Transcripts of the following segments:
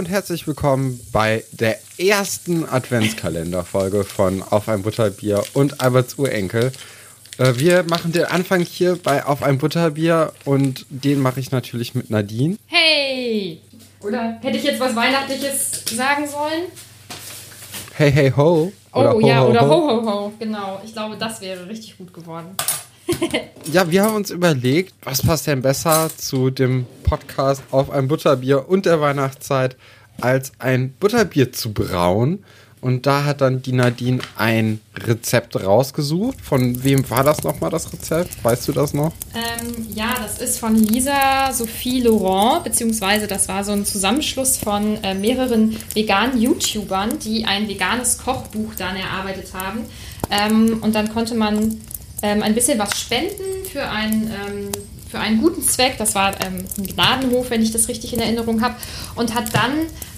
und herzlich willkommen bei der ersten Adventskalenderfolge von Auf ein Butterbier und Alberts Urenkel. Äh, wir machen den Anfang hier bei Auf ein Butterbier und den mache ich natürlich mit Nadine. Hey! Oder hätte ich jetzt was Weihnachtliches sagen sollen? Hey, hey, ho. Oder oh ho, ja, ho, oder ho. ho, ho, ho. Genau. Ich glaube, das wäre richtig gut geworden. ja, wir haben uns überlegt, was passt denn besser zu dem Podcast auf ein Butterbier und der Weihnachtszeit, als ein Butterbier zu brauen. Und da hat dann die Nadine ein Rezept rausgesucht. Von wem war das nochmal, das Rezept? Weißt du das noch? Ähm, ja, das ist von Lisa Sophie Laurent, beziehungsweise das war so ein Zusammenschluss von äh, mehreren veganen YouTubern, die ein veganes Kochbuch dann erarbeitet haben. Ähm, und dann konnte man ähm, ein bisschen was spenden für, ein, ähm, für einen guten Zweck. Das war ähm, ein Gnadenhof, wenn ich das richtig in Erinnerung habe. Und hat dann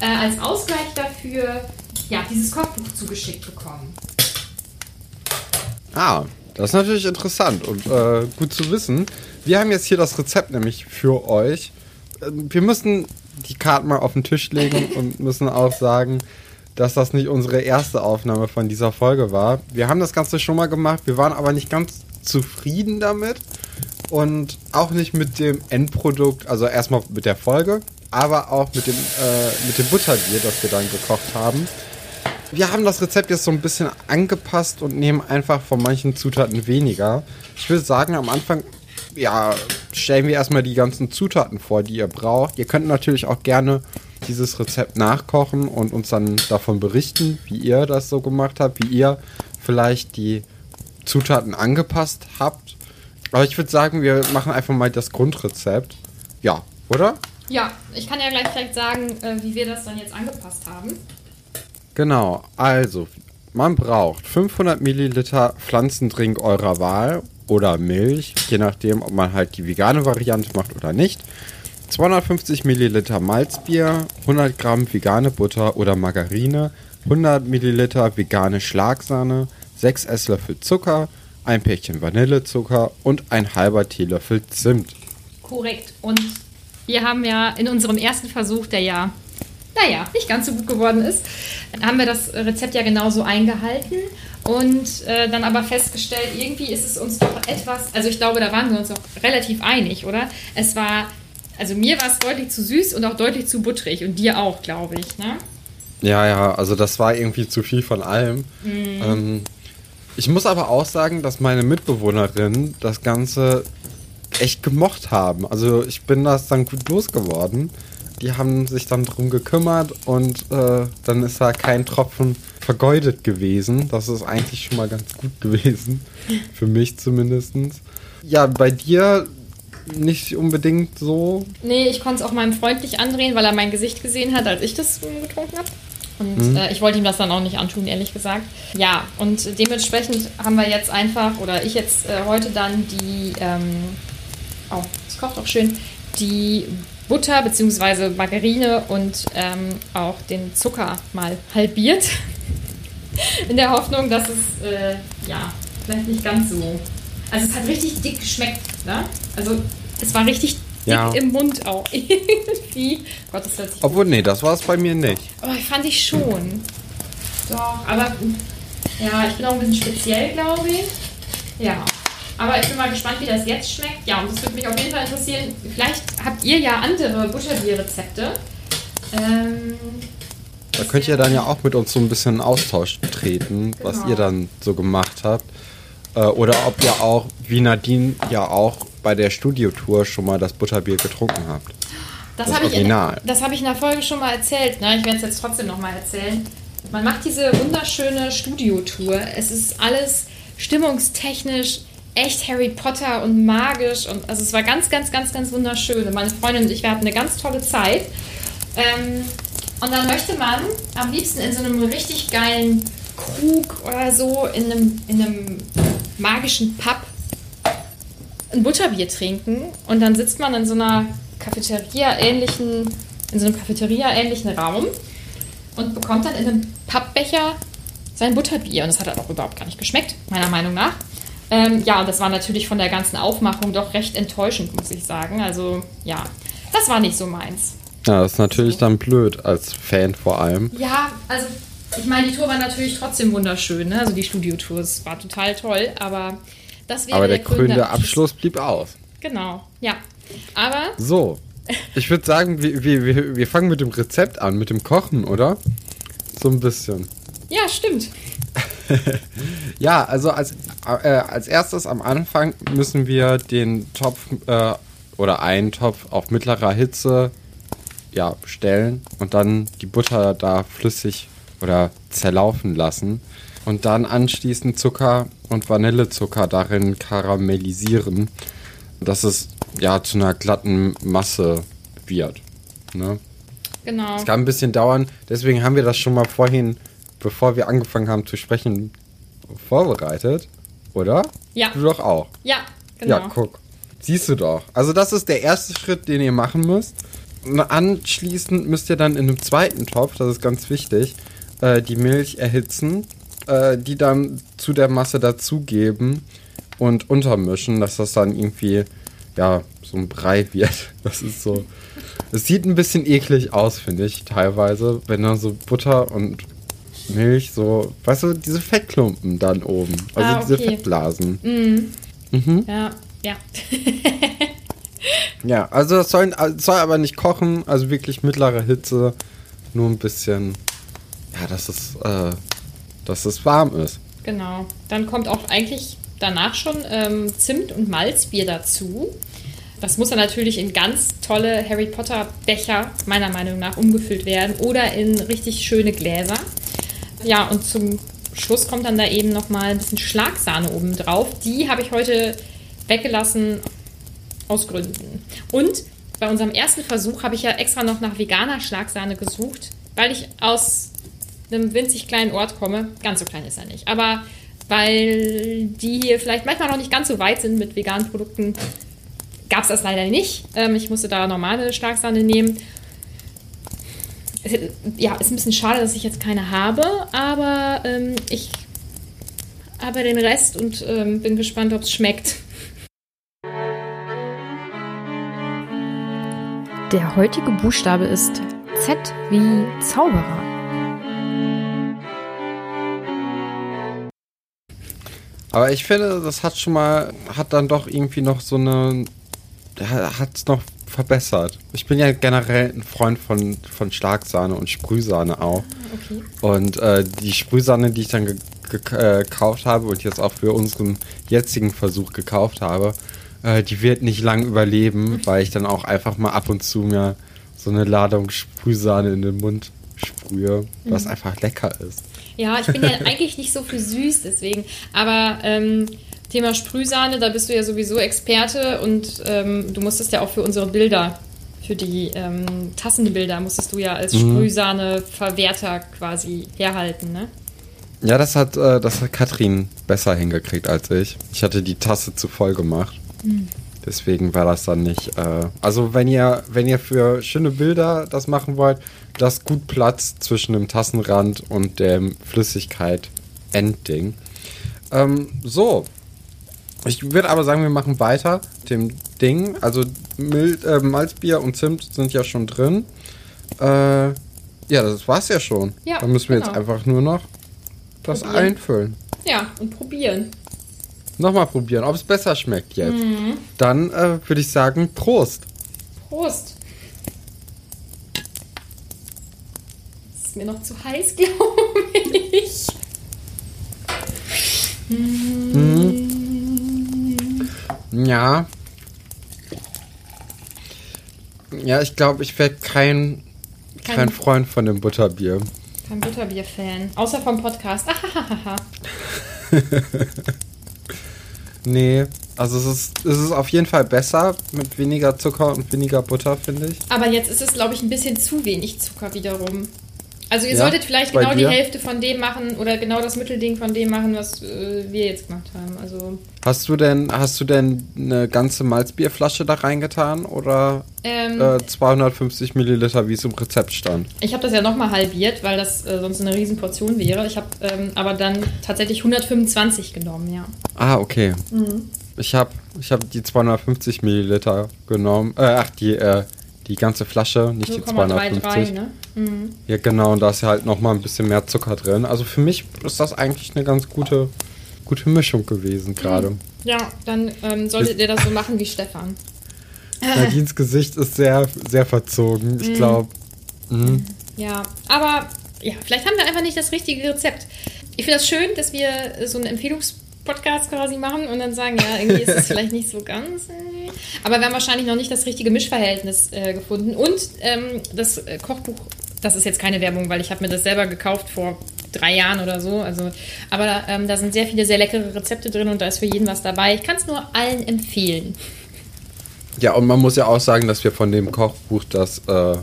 äh, als Ausgleich dafür ja, dieses Kochbuch zugeschickt bekommen. Ah, das ist natürlich interessant und äh, gut zu wissen. Wir haben jetzt hier das Rezept nämlich für euch. Ähm, wir müssen die Karten mal auf den Tisch legen und müssen auch sagen, dass das nicht unsere erste Aufnahme von dieser Folge war. Wir haben das Ganze schon mal gemacht, wir waren aber nicht ganz zufrieden damit und auch nicht mit dem Endprodukt, also erstmal mit der Folge, aber auch mit dem, äh, mit dem Butterbier, das wir dann gekocht haben. Wir haben das Rezept jetzt so ein bisschen angepasst und nehmen einfach von manchen Zutaten weniger. Ich würde sagen, am Anfang, ja, stellen wir erstmal die ganzen Zutaten vor, die ihr braucht. Ihr könnt natürlich auch gerne dieses Rezept nachkochen und uns dann davon berichten, wie ihr das so gemacht habt, wie ihr vielleicht die Zutaten angepasst habt. Aber ich würde sagen, wir machen einfach mal das Grundrezept. Ja, oder? Ja, ich kann ja gleich vielleicht sagen, äh, wie wir das dann jetzt angepasst haben. Genau, also man braucht 500 Milliliter Pflanzendrink eurer Wahl oder Milch, je nachdem, ob man halt die vegane Variante macht oder nicht. 250 Milliliter Malzbier, 100 Gramm vegane Butter oder Margarine, 100 Milliliter vegane Schlagsahne, 6 Esslöffel Zucker, ein Päckchen Vanillezucker und ein halber Teelöffel Zimt. Korrekt. Und wir haben ja in unserem ersten Versuch, der ja, naja, nicht ganz so gut geworden ist, haben wir das Rezept ja genauso eingehalten und äh, dann aber festgestellt, irgendwie ist es uns doch etwas, also ich glaube, da waren wir uns auch relativ einig, oder? Es war also mir war es deutlich zu süß und auch deutlich zu butterig und dir auch, glaube ich, ne? Ja, ja, also das war irgendwie zu viel von allem. Mhm. Ähm, ich muss aber auch sagen, dass meine Mitbewohnerinnen das Ganze echt gemocht haben. Also ich bin das dann gut losgeworden. Die haben sich dann drum gekümmert und äh, dann ist da kein Tropfen vergeudet gewesen. Das ist eigentlich schon mal ganz gut gewesen. Für mich zumindest. Ja, bei dir nicht unbedingt so. Nee, ich konnte es auch meinem Freund nicht andrehen, weil er mein Gesicht gesehen hat, als ich das getrunken habe. Und mhm. äh, ich wollte ihm das dann auch nicht antun, ehrlich gesagt. Ja, und dementsprechend haben wir jetzt einfach, oder ich jetzt äh, heute dann die, ähm, oh, es kocht auch schön, die Butter bzw. Margarine und ähm, auch den Zucker mal halbiert. In der Hoffnung, dass es, äh, ja, vielleicht nicht ganz so. Also es hat richtig dick geschmeckt, ne? Also es war richtig dick ja. im Mund auch. Irgendwie. Gott, das hört sich Obwohl, nee, das war es bei mir nicht. Aber ich fand ich schon. Doch, aber ja, ich bin auch ein bisschen speziell, glaube ich. Ja. Aber ich bin mal gespannt, wie das jetzt schmeckt. Ja, und das würde mich auf jeden Fall interessieren. Vielleicht habt ihr ja andere Butterbier-Rezepte. Ähm, da könnt ihr dann ja auch mit uns so ein bisschen in Austausch treten, genau. was ihr dann so gemacht habt. Äh, oder ob ihr auch, wie Nadine ja auch bei der Studiotour schon mal das Butterbier getrunken habt. Das, das habe ich, in, hab ich in der Folge schon mal erzählt. Ne? Ich werde es jetzt trotzdem noch mal erzählen. Man macht diese wunderschöne Studiotour. Es ist alles stimmungstechnisch echt Harry Potter und magisch. Und, also es war ganz, ganz, ganz, ganz wunderschön. Und meine Freundin und ich, wir hatten eine ganz tolle Zeit. Ähm, und dann möchte man am liebsten in so einem richtig geilen Krug oder so, in einem, in einem magischen Pub ein Butterbier trinken und dann sitzt man in so einer Cafeteria-ähnlichen, in so einem Cafeteria-ähnlichen Raum und bekommt dann in einem Pappbecher sein Butterbier. Und das hat halt auch überhaupt gar nicht geschmeckt, meiner Meinung nach. Ähm, ja, und das war natürlich von der ganzen Aufmachung doch recht enttäuschend, muss ich sagen. Also, ja, das war nicht so meins. Ja, das ist natürlich dann blöd als Fan vor allem. Ja, also ich meine, die Tour war natürlich trotzdem wunderschön, ne? also die Studiotour, es war total toll, aber das wäre Aber der, der krönende Abschluss blieb aus. Genau, ja. Aber. So, ich würde sagen, wir, wir, wir fangen mit dem Rezept an, mit dem Kochen, oder? So ein bisschen. Ja, stimmt. ja, also als, äh, als erstes am Anfang müssen wir den Topf äh, oder einen Topf auf mittlerer Hitze ja, stellen und dann die Butter da flüssig oder zerlaufen lassen und dann anschließend Zucker und Vanillezucker darin karamellisieren, dass es ja zu einer glatten Masse wird. Ne? Genau. Es kann ein bisschen dauern, deswegen haben wir das schon mal vorhin, bevor wir angefangen haben zu sprechen, vorbereitet, oder? Ja. Du doch auch. Ja, genau. Ja, guck. Siehst du doch. Also das ist der erste Schritt, den ihr machen müsst. Und anschließend müsst ihr dann in einem zweiten Topf, das ist ganz wichtig, äh, die Milch erhitzen, äh, die dann zu der Masse dazugeben und untermischen, dass das dann irgendwie, ja, so ein Brei wird. Das ist so. Es sieht ein bisschen eklig aus, finde ich, teilweise, wenn da so Butter und Milch so, weißt du, diese Fettklumpen dann oben. Also ah, okay. diese Fettblasen. Mhm. Mhm. Ja, ja. ja, also das soll, soll aber nicht kochen, also wirklich mittlere Hitze, nur ein bisschen, ja, dass es, äh, dass es warm ist. Genau. Dann kommt auch eigentlich danach schon ähm, Zimt und Malzbier dazu. Das muss dann natürlich in ganz tolle Harry Potter Becher, meiner Meinung nach, umgefüllt werden oder in richtig schöne Gläser. Ja, und zum Schluss kommt dann da eben nochmal ein bisschen Schlagsahne oben drauf. Die habe ich heute weggelassen aus Gründen. Und bei unserem ersten Versuch habe ich ja extra noch nach veganer Schlagsahne gesucht, weil ich aus einem winzig kleinen Ort komme. Ganz so klein ist er nicht. Aber weil die hier vielleicht manchmal noch nicht ganz so weit sind mit veganen Produkten, gab es das leider nicht. Ähm, ich musste da normale Schlagsahne nehmen. Ja, ist ein bisschen schade, dass ich jetzt keine habe, aber ähm, ich habe den Rest und ähm, bin gespannt, ob es schmeckt. Der heutige Buchstabe ist Z wie Zauberer. Aber ich finde, das hat schon mal, hat dann doch irgendwie noch so eine, hat es noch verbessert. Ich bin ja generell ein Freund von, von Schlagsahne und Sprühsahne auch. Okay. Und äh, die Sprühsahne, die ich dann äh, gekauft habe und jetzt auch für unseren jetzigen Versuch gekauft habe, äh, die wird nicht lang überleben, weil ich dann auch einfach mal ab und zu mir so eine Ladung Sprühsahne in den Mund sprühe, was mhm. einfach lecker ist. Ja, ich bin ja eigentlich nicht so für süß, deswegen. Aber ähm, Thema Sprühsahne, da bist du ja sowieso Experte und ähm, du musstest ja auch für unsere Bilder, für die ähm, Tassenbilder, musstest du ja als mhm. Sprühsahne-Verwerter quasi herhalten, ne? Ja, das hat, äh, das hat Katrin besser hingekriegt als ich. Ich hatte die Tasse zu voll gemacht. Mhm. Deswegen war das dann nicht. Äh, also wenn ihr, wenn ihr für schöne Bilder das machen wollt, lasst gut Platz zwischen dem Tassenrand und dem Flüssigkeit-Endding. Ähm, so. Ich würde aber sagen, wir machen weiter dem Ding. Also Mil äh, Malzbier und Zimt sind ja schon drin. Äh, ja, das war's ja schon. Ja, Dann müssen wir genau. jetzt einfach nur noch das einfüllen. Ja, und probieren. Nochmal probieren, ob es besser schmeckt jetzt. Mhm. Dann äh, würde ich sagen, Prost. Prost. Das ist mir noch zu heiß, glaube ich. Mhm. Ja. Ja, ich glaube, ich werde kein, kein, kein Freund von dem Butterbier. Kein Butterbier-Fan. Außer vom Podcast. Nee, also es ist, es ist auf jeden Fall besser mit weniger Zucker und weniger Butter, finde ich. Aber jetzt ist es, glaube ich, ein bisschen zu wenig Zucker wiederum. Also ihr ja, solltet vielleicht genau die Hälfte von dem machen oder genau das Mittelding von dem machen, was äh, wir jetzt gemacht haben. Also hast du denn hast du denn eine ganze Malzbierflasche da reingetan oder ähm, äh, 250 Milliliter, wie es im Rezept stand? Ich habe das ja nochmal halbiert, weil das äh, sonst eine Riesenportion wäre. Ich habe ähm, aber dann tatsächlich 125 genommen, ja. Ah okay. Mhm. Ich habe ich hab die 250 Milliliter genommen. Äh, ach die äh, die ganze Flasche, nicht die 250. Ne? Mhm. Ja, genau, und da ist ja halt nochmal ein bisschen mehr Zucker drin. Also für mich ist das eigentlich eine ganz gute, gute Mischung gewesen gerade. Ja, dann ähm, solltet ihr das so machen wie Stefan. Nadines Gesicht ist sehr, sehr verzogen. Ich glaube. Mhm. Ja, aber ja, vielleicht haben wir einfach nicht das richtige Rezept. Ich finde das schön, dass wir so einen Empfehlungspodcast quasi machen und dann sagen, ja, irgendwie ist es vielleicht nicht so ganz. Äh. Aber wir haben wahrscheinlich noch nicht das richtige Mischverhältnis äh, gefunden. Und ähm, das äh, Kochbuch, das ist jetzt keine Werbung, weil ich habe mir das selber gekauft vor drei Jahren oder so. Also, aber ähm, da sind sehr viele sehr leckere Rezepte drin und da ist für jeden was dabei. Ich kann es nur allen empfehlen. Ja, und man muss ja auch sagen, dass wir von dem Kochbuch das, äh,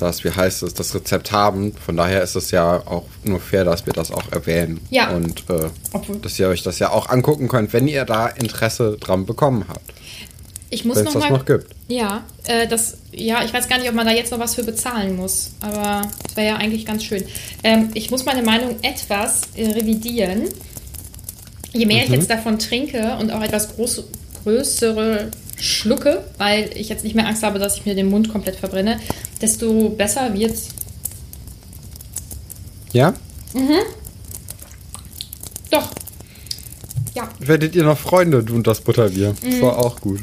das, wie heißt es, das Rezept haben. Von daher ist es ja auch nur fair, dass wir das auch erwähnen. Ja. Und äh, dass ihr euch das ja auch angucken könnt, wenn ihr da Interesse dran bekommen habt. Ich muss es das mal, noch gibt. Ja, äh, das, ja, ich weiß gar nicht, ob man da jetzt noch was für bezahlen muss, aber das wäre ja eigentlich ganz schön. Ähm, ich muss meine Meinung etwas äh, revidieren. Je mehr mhm. ich jetzt davon trinke und auch etwas groß, größere schlucke, weil ich jetzt nicht mehr Angst habe, dass ich mir den Mund komplett verbrenne, desto besser wird's. Ja? Mhm. Doch. Ja. Werdet ihr noch Freunde, du und das Butterbier? Mhm. Das war auch gut.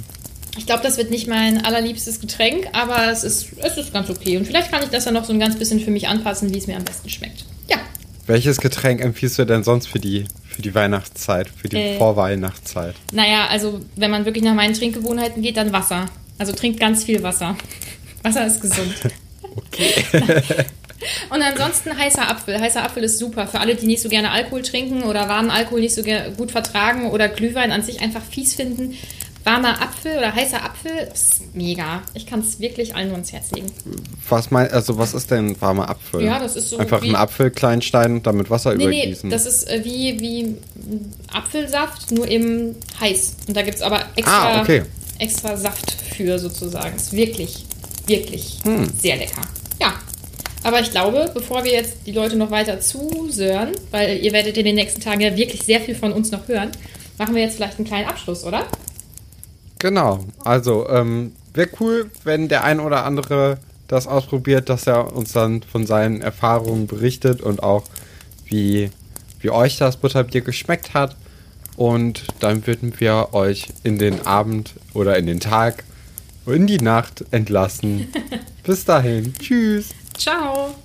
Ich glaube, das wird nicht mein allerliebstes Getränk, aber es ist, es ist ganz okay. Und vielleicht kann ich das ja noch so ein ganz bisschen für mich anpassen, wie es mir am besten schmeckt. Ja. Welches Getränk empfiehlst du denn sonst für die, für die Weihnachtszeit, für die äh, Vorweihnachtszeit? Naja, also wenn man wirklich nach meinen Trinkgewohnheiten geht, dann Wasser. Also trinkt ganz viel Wasser. Wasser ist gesund. okay. Und ansonsten heißer Apfel. Heißer Apfel ist super für alle, die nicht so gerne Alkohol trinken oder warmen Alkohol nicht so gut vertragen oder Glühwein an sich einfach fies finden warmer Apfel oder heißer Apfel ist mega. Ich kann es wirklich allen nur ins Herz legen. Was mein, also was ist denn warmer Apfel? Ja, das ist so einfach ein Apfel klein schneiden und damit Wasser nee, übergießen. Nee, das ist äh, wie, wie Apfelsaft, nur eben heiß. Und da gibt es aber extra, ah, okay. extra Saft für sozusagen. Ist wirklich, wirklich hm. sehr lecker. Ja. Aber ich glaube, bevor wir jetzt die Leute noch weiter zusören, weil ihr werdet in den nächsten Tagen ja wirklich sehr viel von uns noch hören, machen wir jetzt vielleicht einen kleinen Abschluss, oder? Genau. Also, ähm, wäre cool, wenn der ein oder andere das ausprobiert, dass er uns dann von seinen Erfahrungen berichtet und auch wie, wie euch das Butterbier geschmeckt hat. Und dann würden wir euch in den Abend oder in den Tag, in die Nacht entlassen. Bis dahin. Tschüss. Ciao.